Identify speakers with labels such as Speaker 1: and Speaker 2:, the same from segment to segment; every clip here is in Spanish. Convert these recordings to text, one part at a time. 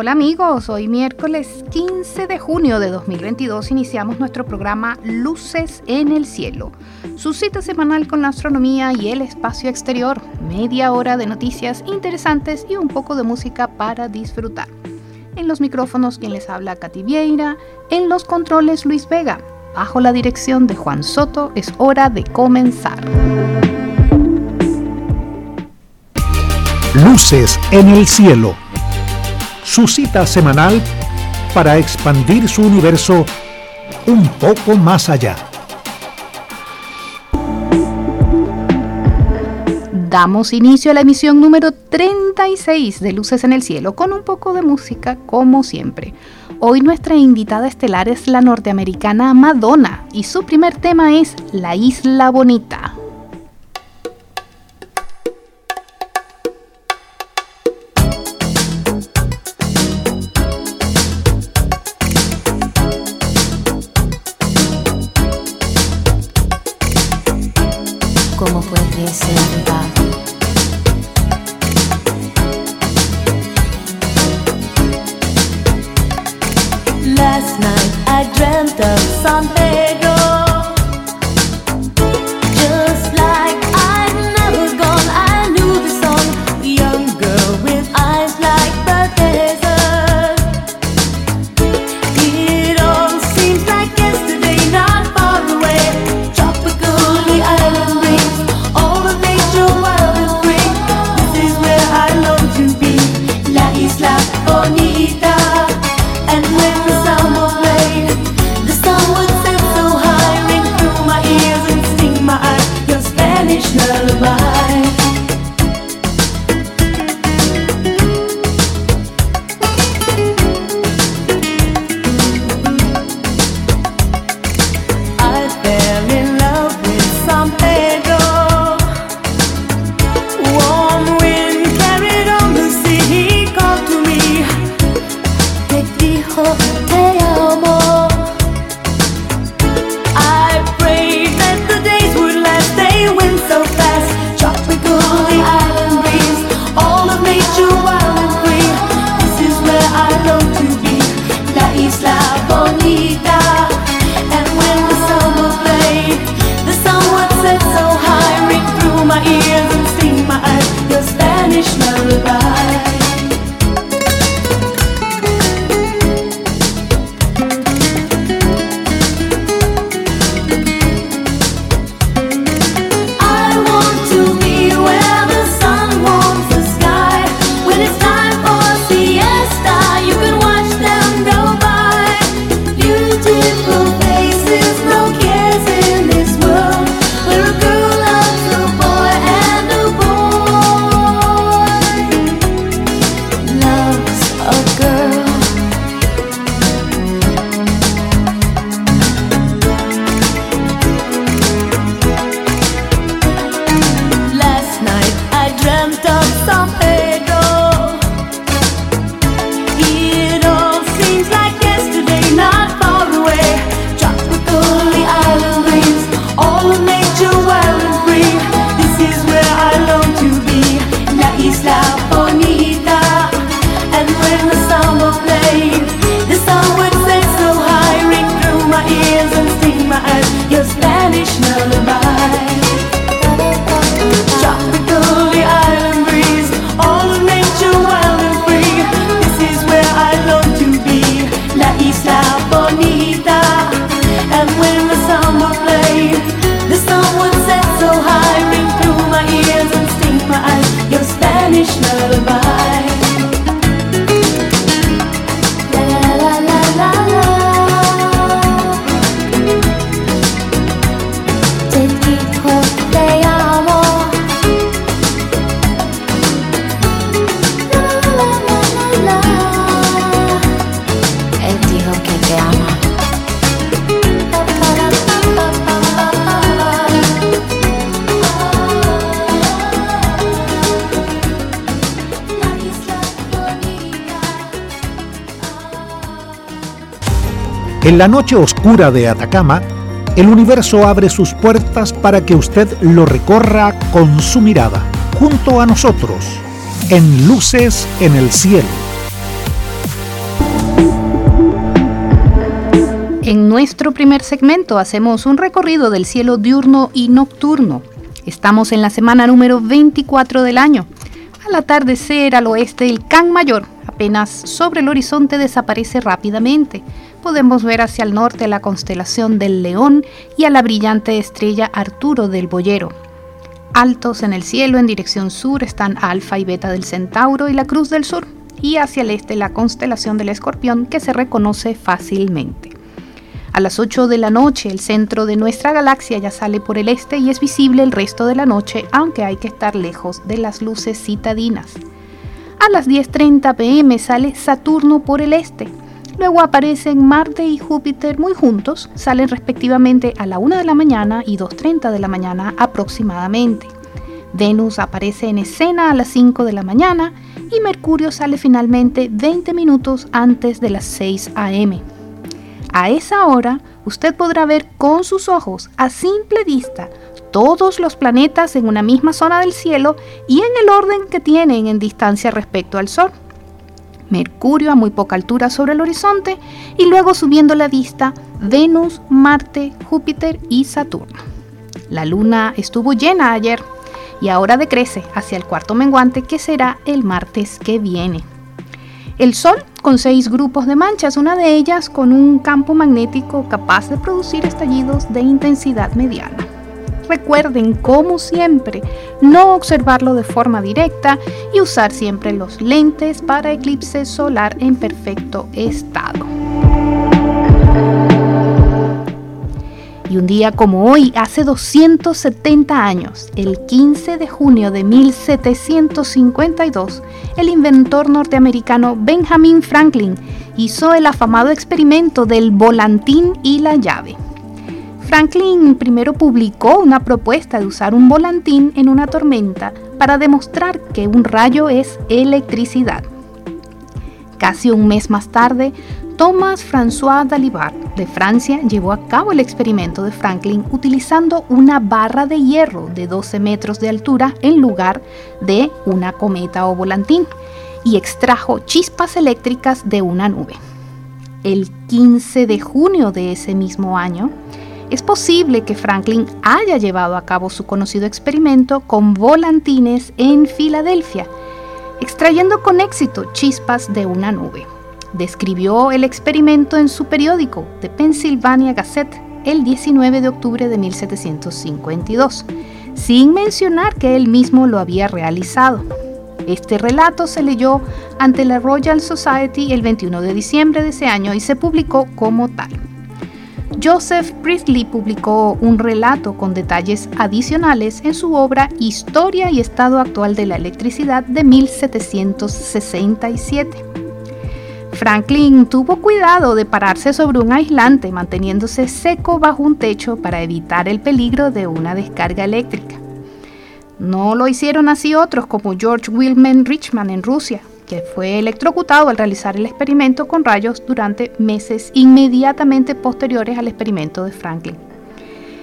Speaker 1: Hola amigos, hoy miércoles 15 de junio de 2022 iniciamos nuestro programa Luces en el Cielo, su cita semanal con la astronomía y el espacio exterior, media hora de noticias interesantes y un poco de música para disfrutar. En los micrófonos quien les habla Katy Vieira, en los controles Luis Vega, bajo la dirección de Juan Soto es hora de comenzar.
Speaker 2: Luces en el Cielo su cita semanal para expandir su universo un poco más allá.
Speaker 1: Damos inicio a la emisión número 36 de Luces en el Cielo con un poco de música como siempre. Hoy nuestra invitada estelar es la norteamericana Madonna y su primer tema es La Isla Bonita.
Speaker 2: La noche oscura de Atacama, el universo abre sus puertas para que usted lo recorra con su mirada, junto a nosotros, en Luces en el Cielo.
Speaker 1: En nuestro primer segmento hacemos un recorrido del cielo diurno y nocturno. Estamos en la semana número 24 del año. Al atardecer al oeste, el Can Mayor, apenas sobre el horizonte, desaparece rápidamente podemos ver hacia el norte la constelación del León y a la brillante estrella Arturo del Boyero. Altos en el cielo en dirección sur están Alfa y Beta del Centauro y la Cruz del Sur, y hacia el este la constelación del Escorpión que se reconoce fácilmente. A las 8 de la noche el centro de nuestra galaxia ya sale por el este y es visible el resto de la noche, aunque hay que estar lejos de las luces citadinas. A las 10.30 pm sale Saturno por el este, Luego aparecen Marte y Júpiter muy juntos, salen respectivamente a la 1 de la mañana y 2.30 de la mañana aproximadamente. Venus aparece en escena a las 5 de la mañana y Mercurio sale finalmente 20 minutos antes de las 6 a.m. A esa hora, usted podrá ver con sus ojos a simple vista todos los planetas en una misma zona del cielo y en el orden que tienen en distancia respecto al Sol. Mercurio a muy poca altura sobre el horizonte y luego subiendo la vista Venus, Marte, Júpiter y Saturno. La luna estuvo llena ayer y ahora decrece hacia el cuarto menguante que será el martes que viene. El Sol con seis grupos de manchas, una de ellas con un campo magnético capaz de producir estallidos de intensidad mediana recuerden, como siempre, no observarlo de forma directa y usar siempre los lentes para eclipse solar en perfecto estado. Y un día como hoy, hace 270 años, el 15 de junio de 1752, el inventor norteamericano Benjamin Franklin hizo el afamado experimento del volantín y la llave. Franklin primero publicó una propuesta de usar un volantín en una tormenta para demostrar que un rayo es electricidad. Casi un mes más tarde, Thomas François Dalibard de Francia llevó a cabo el experimento de Franklin utilizando una barra de hierro de 12 metros de altura en lugar de una cometa o volantín y extrajo chispas eléctricas de una nube. El 15 de junio de ese mismo año, es posible que Franklin haya llevado a cabo su conocido experimento con volantines en Filadelfia, extrayendo con éxito chispas de una nube. Describió el experimento en su periódico, The Pennsylvania Gazette, el 19 de octubre de 1752, sin mencionar que él mismo lo había realizado. Este relato se leyó ante la Royal Society el 21 de diciembre de ese año y se publicó como tal. Joseph Priestley publicó un relato con detalles adicionales en su obra Historia y Estado Actual de la Electricidad de 1767. Franklin tuvo cuidado de pararse sobre un aislante manteniéndose seco bajo un techo para evitar el peligro de una descarga eléctrica. No lo hicieron así otros como George Wilhelm Richman en Rusia, que fue electrocutado al realizar el experimento con rayos durante meses inmediatamente posteriores al experimento de Franklin.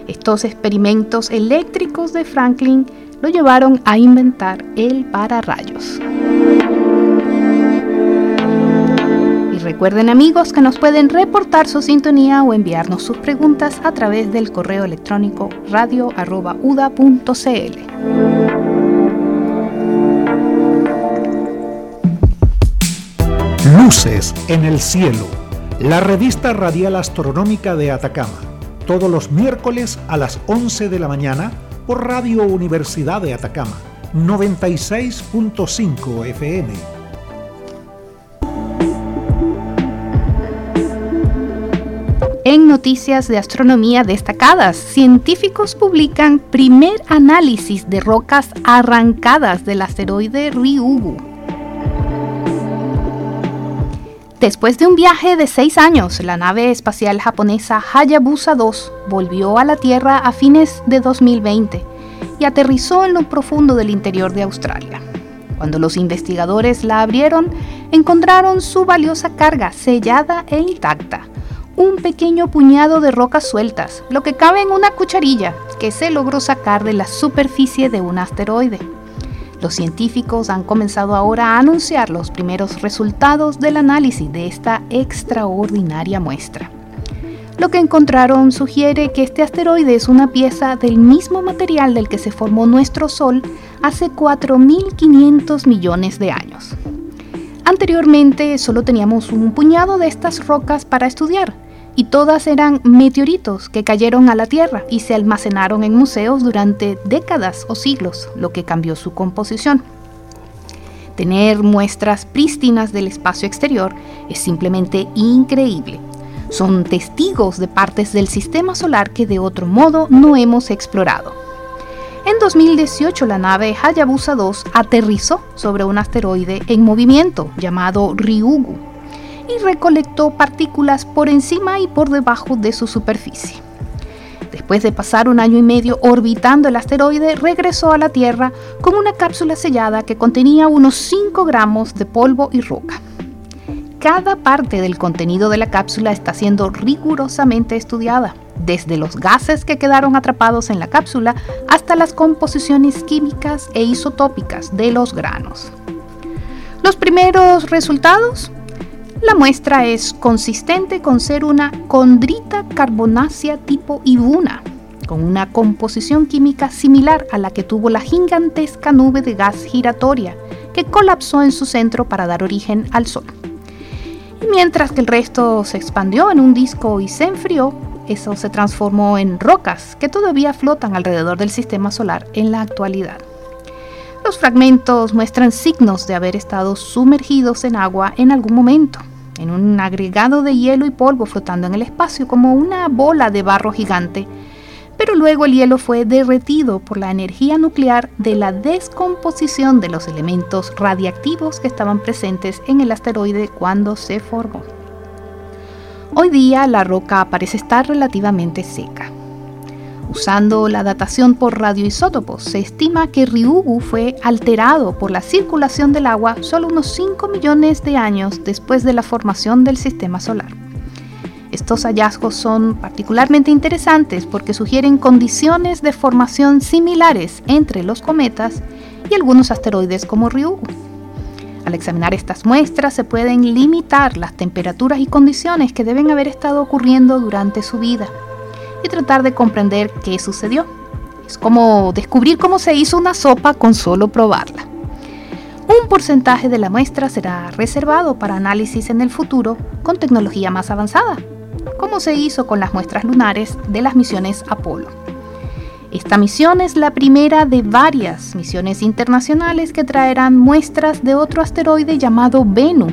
Speaker 1: Estos experimentos eléctricos de Franklin lo llevaron a inventar el pararrayos. Y recuerden amigos que nos pueden reportar su sintonía o enviarnos sus preguntas a través del correo electrónico radio.uda.cl.
Speaker 2: Luces en el cielo, la revista radial astronómica de Atacama, todos los miércoles a las 11 de la mañana por Radio Universidad de Atacama, 96.5 FM.
Speaker 1: En noticias de astronomía destacadas, científicos publican primer análisis de rocas arrancadas del asteroide Ryugu. Después de un viaje de seis años, la nave espacial japonesa Hayabusa 2 volvió a la Tierra a fines de 2020 y aterrizó en lo profundo del interior de Australia. Cuando los investigadores la abrieron, encontraron su valiosa carga sellada e intacta, un pequeño puñado de rocas sueltas, lo que cabe en una cucharilla que se logró sacar de la superficie de un asteroide. Los científicos han comenzado ahora a anunciar los primeros resultados del análisis de esta extraordinaria muestra. Lo que encontraron sugiere que este asteroide es una pieza del mismo material del que se formó nuestro Sol hace 4.500 millones de años. Anteriormente solo teníamos un puñado de estas rocas para estudiar, y todas eran meteoritos que cayeron a la Tierra y se almacenaron en museos durante décadas o siglos, lo que cambió su composición. Tener muestras prístinas del espacio exterior es simplemente increíble. Son testigos de partes del sistema solar que de otro modo no hemos explorado. En 2018 la nave Hayabusa 2 aterrizó sobre un asteroide en movimiento llamado Ryugu y recolectó partículas por encima y por debajo de su superficie. Después de pasar un año y medio orbitando el asteroide, regresó a la Tierra con una cápsula sellada que contenía unos 5 gramos de polvo y roca. Cada parte del contenido de la cápsula está siendo rigurosamente estudiada, desde los gases que quedaron atrapados en la cápsula hasta las composiciones químicas e isotópicas de los granos. Los primeros resultados la muestra es consistente con ser una condrita carbonácea tipo Ibuna, con una composición química similar a la que tuvo la gigantesca nube de gas giratoria que colapsó en su centro para dar origen al Sol. Y mientras que el resto se expandió en un disco y se enfrió, eso se transformó en rocas que todavía flotan alrededor del sistema solar en la actualidad. Los fragmentos muestran signos de haber estado sumergidos en agua en algún momento, en un agregado de hielo y polvo flotando en el espacio como una bola de barro gigante, pero luego el hielo fue derretido por la energía nuclear de la descomposición de los elementos radiactivos que estaban presentes en el asteroide cuando se formó. Hoy día la roca parece estar relativamente seca. Usando la datación por radioisótopos, se estima que Ryugu fue alterado por la circulación del agua solo unos 5 millones de años después de la formación del sistema solar. Estos hallazgos son particularmente interesantes porque sugieren condiciones de formación similares entre los cometas y algunos asteroides como Ryugu. Al examinar estas muestras se pueden limitar las temperaturas y condiciones que deben haber estado ocurriendo durante su vida y tratar de comprender qué sucedió. Es como descubrir cómo se hizo una sopa con solo probarla. Un porcentaje de la muestra será reservado para análisis en el futuro con tecnología más avanzada, como se hizo con las muestras lunares de las misiones Apolo. Esta misión es la primera de varias misiones internacionales que traerán muestras de otro asteroide llamado Bennu,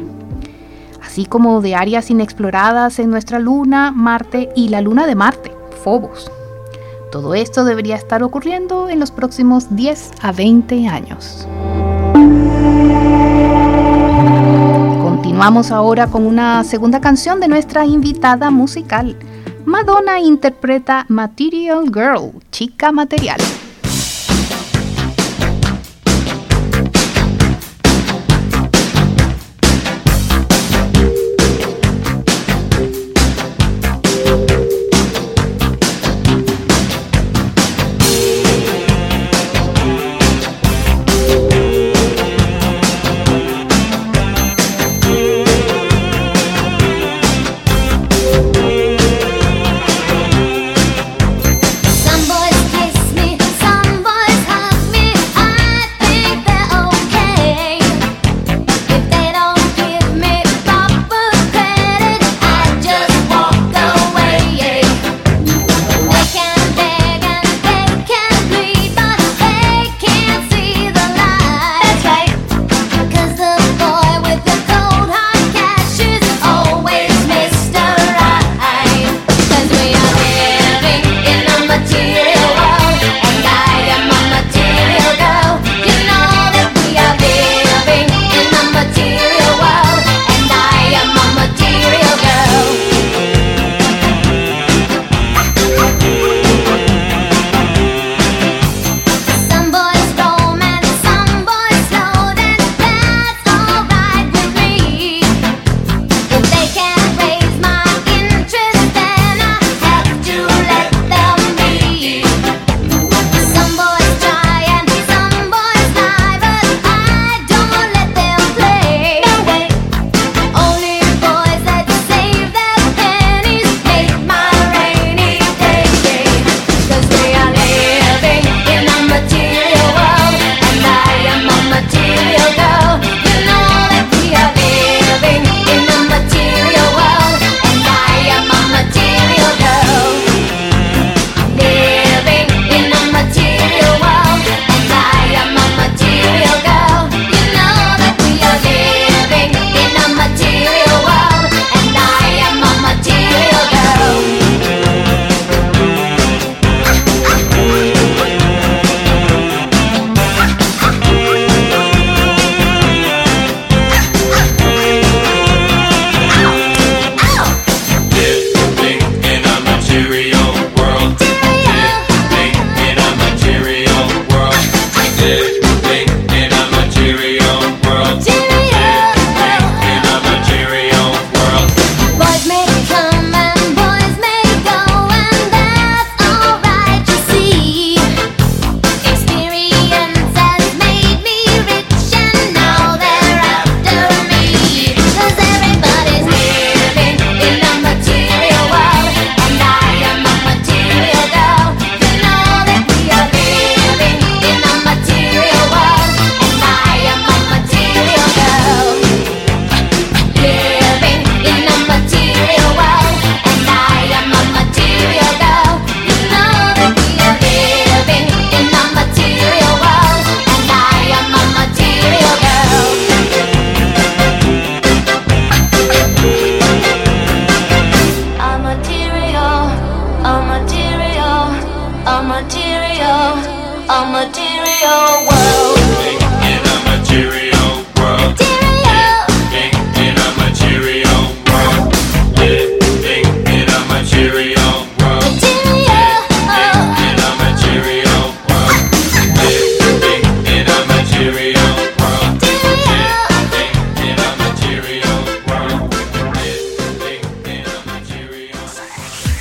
Speaker 1: así como de áreas inexploradas en nuestra Luna, Marte y la Luna de Marte. Todo esto debería estar ocurriendo en los próximos 10 a 20 años. Continuamos ahora con una segunda canción de nuestra invitada musical. Madonna interpreta Material Girl, chica material.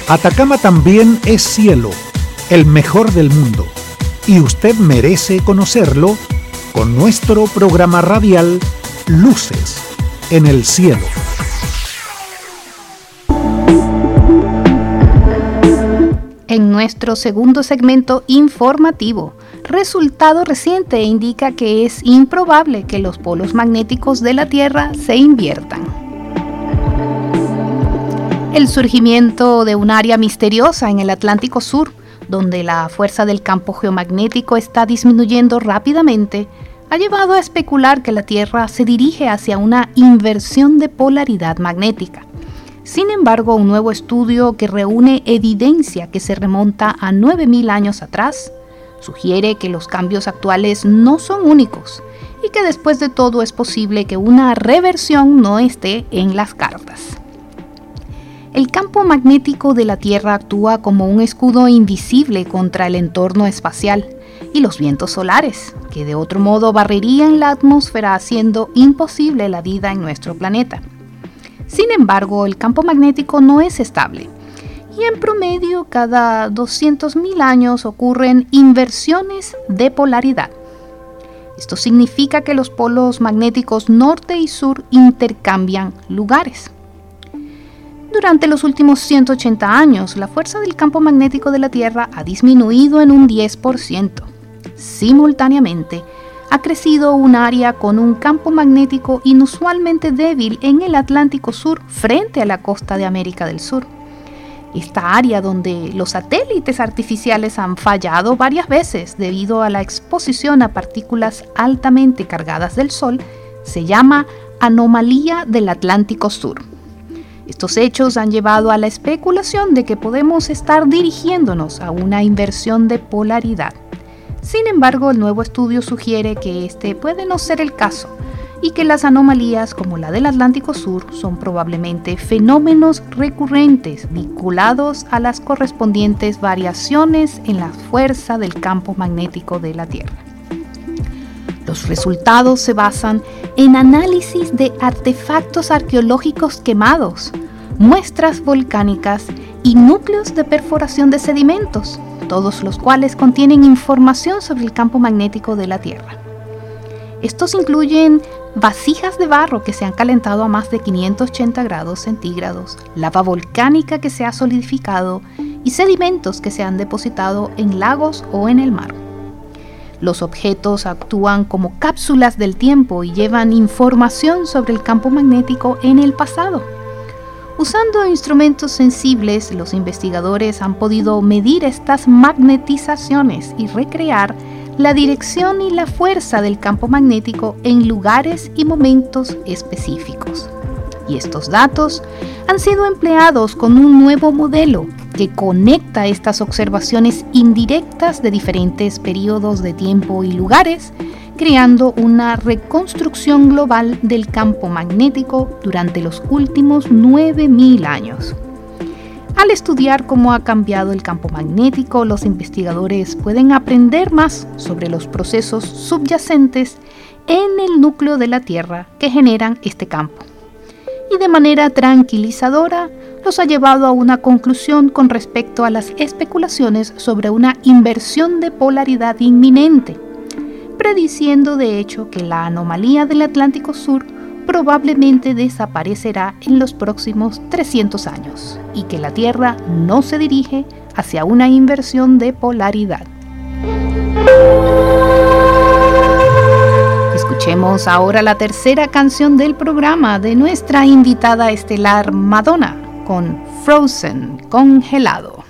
Speaker 2: Atacama también es cielo, el mejor del mundo, y usted merece conocerlo con nuestro programa radial Luces en el Cielo.
Speaker 1: En nuestro segundo segmento informativo, resultado reciente indica que es improbable que los polos magnéticos de la Tierra se inviertan el surgimiento de un área misteriosa en el Atlántico Sur, donde la fuerza del campo geomagnético está disminuyendo rápidamente, ha llevado a especular que la Tierra se dirige hacia una inversión de polaridad magnética. Sin embargo, un nuevo estudio que reúne evidencia que se remonta a 9.000 años atrás sugiere que los cambios actuales no son únicos y que después de todo es posible que una reversión no esté en las cartas. El campo magnético de la Tierra actúa como un escudo invisible contra el entorno espacial y los vientos solares, que de otro modo barrerían la atmósfera haciendo imposible la vida en nuestro planeta. Sin embargo, el campo magnético no es estable y en promedio cada 200.000 años ocurren inversiones de polaridad. Esto significa que los polos magnéticos norte y sur intercambian lugares. Durante los últimos 180 años, la fuerza del campo magnético de la Tierra ha disminuido en un 10%. Simultáneamente, ha crecido un área con un campo magnético inusualmente débil en el Atlántico Sur frente a la costa de América del Sur. Esta área donde los satélites artificiales han fallado varias veces debido a la exposición a partículas altamente cargadas del Sol se llama anomalía del Atlántico Sur. Estos hechos han llevado a la especulación de que podemos estar dirigiéndonos a una inversión de polaridad. Sin embargo, el nuevo estudio sugiere que este puede no ser el caso y que las anomalías como la del Atlántico Sur son probablemente fenómenos recurrentes vinculados a las correspondientes variaciones en la fuerza del campo magnético de la Tierra. Los resultados se basan en análisis de artefactos arqueológicos quemados, muestras volcánicas y núcleos de perforación de sedimentos, todos los cuales contienen información sobre el campo magnético de la Tierra. Estos incluyen vasijas de barro que se han calentado a más de 580 grados centígrados, lava volcánica que se ha solidificado y sedimentos que se han depositado en lagos o en el mar. Los objetos actúan como cápsulas del tiempo y llevan información sobre el campo magnético en el pasado. Usando instrumentos sensibles, los investigadores han podido medir estas magnetizaciones y recrear la dirección y la fuerza del campo magnético en lugares y momentos específicos. Y estos datos han sido empleados con un nuevo modelo que conecta estas observaciones indirectas de diferentes periodos de tiempo y lugares, creando una reconstrucción global del campo magnético durante los últimos 9.000 años.
Speaker 3: Al estudiar cómo ha cambiado el campo magnético, los investigadores pueden aprender más sobre los procesos subyacentes en el núcleo de la Tierra que generan este campo. Y de manera tranquilizadora los ha llevado a una conclusión con respecto a las especulaciones sobre una inversión de polaridad inminente, prediciendo de hecho que la anomalía del Atlántico Sur probablemente desaparecerá en los próximos 300 años y que la Tierra no se dirige hacia una inversión de polaridad. Escuchemos ahora la tercera canción del programa de nuestra invitada estelar Madonna con Frozen congelado.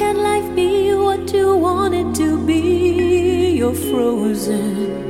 Speaker 3: Can life be what you want it to be? You're frozen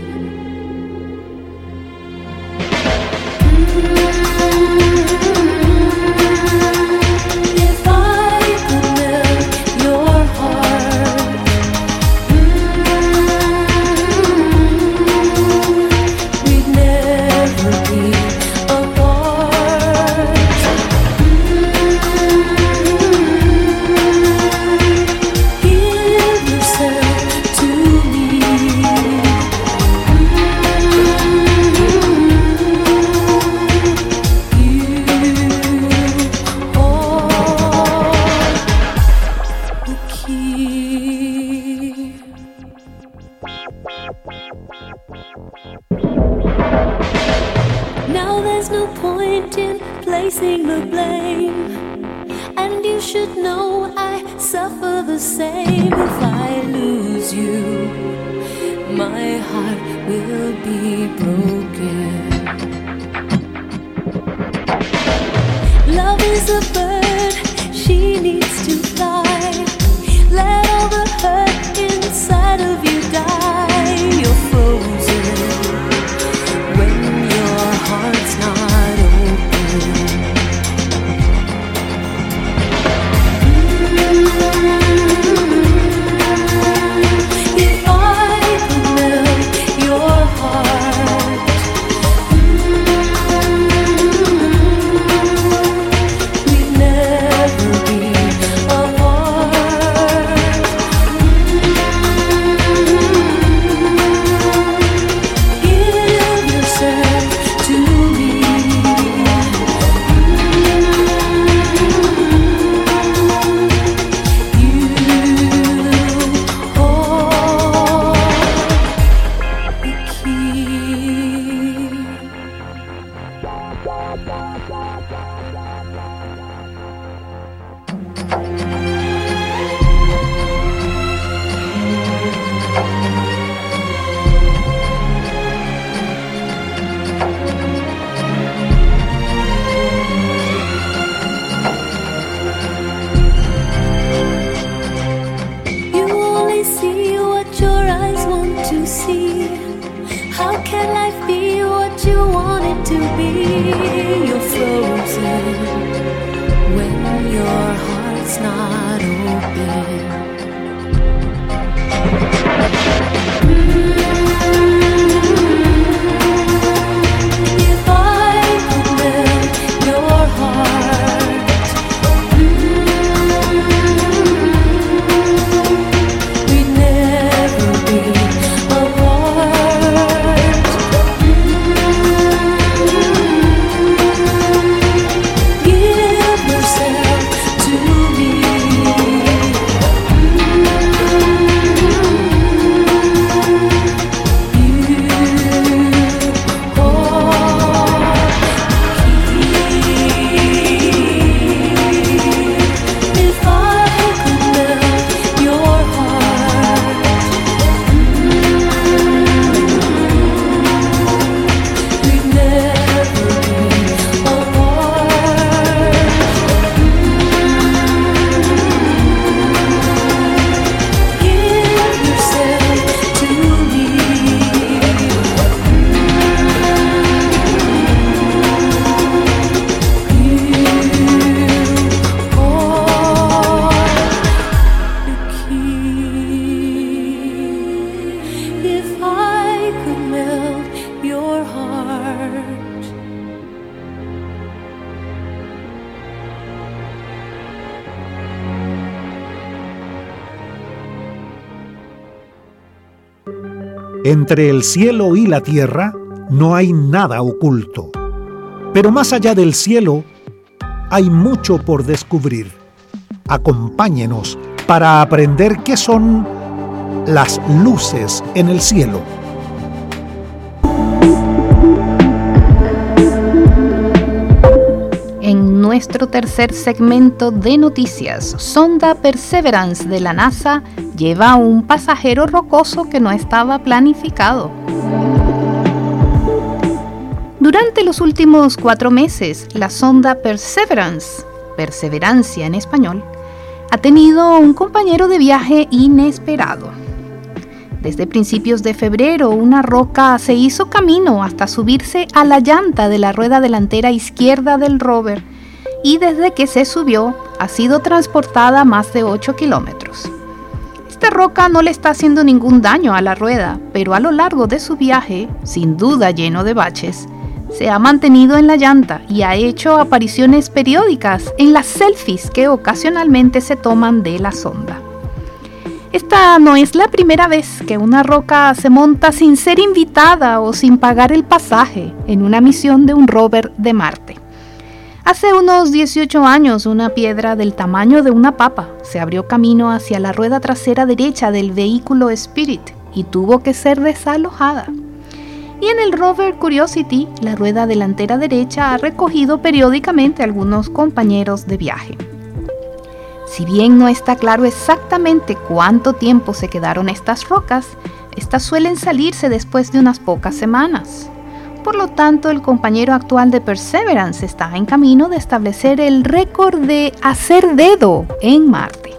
Speaker 3: should know I suffer the same if I lose you. My heart will be broken. Love is a bird, she needs to fly.
Speaker 2: Entre el cielo y la tierra no hay nada oculto. Pero más allá del cielo, hay mucho por descubrir. Acompáñenos para aprender qué son las luces en el cielo.
Speaker 1: Nuestro tercer segmento de noticias, sonda Perseverance de la NASA lleva a un pasajero rocoso que no estaba planificado. Durante los últimos cuatro meses, la sonda Perseverance, perseverancia en español, ha tenido un compañero de viaje inesperado. Desde principios de febrero, una roca se hizo camino hasta subirse a la llanta de la rueda delantera izquierda del rover y desde que se subió ha sido transportada más de 8 kilómetros. Esta roca no le está haciendo ningún daño a la rueda, pero a lo largo de su viaje, sin duda lleno de baches, se ha mantenido en la llanta y ha hecho apariciones periódicas en las selfies que ocasionalmente se toman de la sonda. Esta no es la primera vez que una roca se monta sin ser invitada o sin pagar el pasaje en una misión de un rover de Marte. Hace unos 18 años una piedra del tamaño de una papa se abrió camino hacia la rueda trasera derecha del vehículo Spirit y tuvo que ser desalojada. Y en el rover Curiosity, la rueda delantera derecha ha recogido periódicamente algunos compañeros de viaje. Si bien no está claro exactamente cuánto tiempo se quedaron estas rocas, estas suelen salirse después de unas pocas semanas. Por lo tanto, el compañero actual de Perseverance está en camino de establecer el récord de hacer dedo en Marte.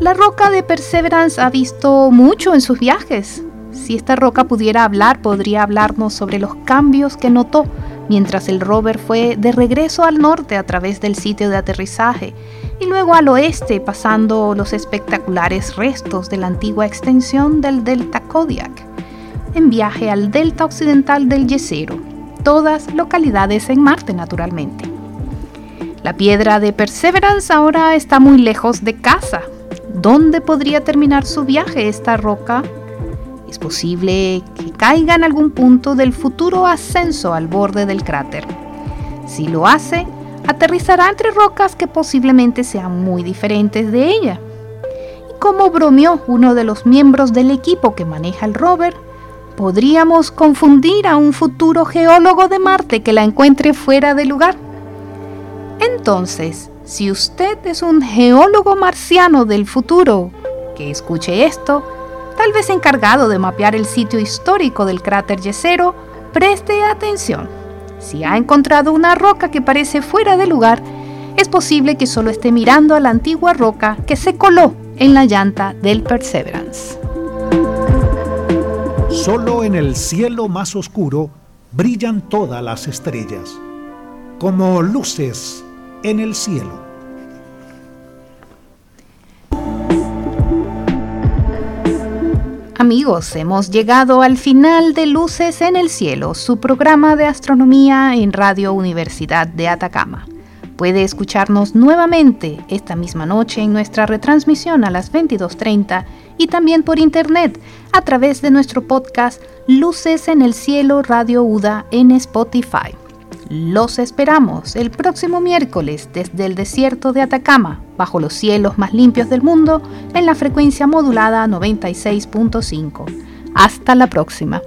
Speaker 1: La roca de Perseverance ha visto mucho en sus viajes. Si esta roca pudiera hablar, podría hablarnos sobre los cambios que notó mientras el rover fue de regreso al norte a través del sitio de aterrizaje y luego al oeste pasando los espectaculares restos de la antigua extensión del delta Kodiak, en viaje al delta occidental del Yesero, todas localidades en Marte naturalmente. La piedra de Perseverance ahora está muy lejos de casa. ¿Dónde podría terminar su viaje esta roca? Es posible que caiga en algún punto del futuro ascenso al borde del cráter. Si lo hace, aterrizará entre rocas que posiblemente sean muy diferentes de ella. Y como bromeó uno de los miembros del equipo que maneja el rover, podríamos confundir a un futuro geólogo de Marte que la encuentre fuera de lugar. Entonces, si usted es un geólogo marciano del futuro que escuche esto, tal vez encargado de mapear el sitio histórico del cráter Yesero, preste atención si ha encontrado una roca que parece fuera de lugar, es posible que solo esté mirando a la antigua roca que se coló en la llanta del Perseverance.
Speaker 2: Solo en el cielo más oscuro brillan todas las estrellas, como luces en el cielo.
Speaker 1: Amigos, hemos llegado al final de Luces en el Cielo, su programa de astronomía en Radio Universidad de Atacama. Puede escucharnos nuevamente esta misma noche en nuestra retransmisión a las 22.30 y también por internet a través de nuestro podcast Luces en el Cielo Radio UDA en Spotify. Los esperamos el próximo miércoles desde el desierto de Atacama, bajo los cielos más limpios del mundo, en la frecuencia modulada 96.5. Hasta la próxima.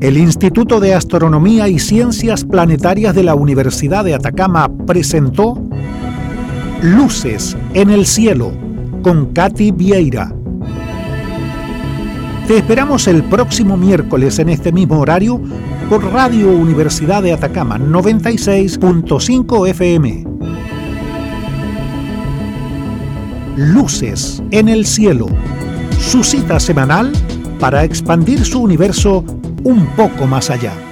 Speaker 2: El Instituto de Astronomía y Ciencias Planetarias de la Universidad de Atacama presentó Luces en el Cielo con Katy Vieira. Te esperamos el próximo miércoles en este mismo horario por Radio Universidad de Atacama 96.5 FM. Luces en el cielo. Su cita semanal para expandir su universo un poco más allá.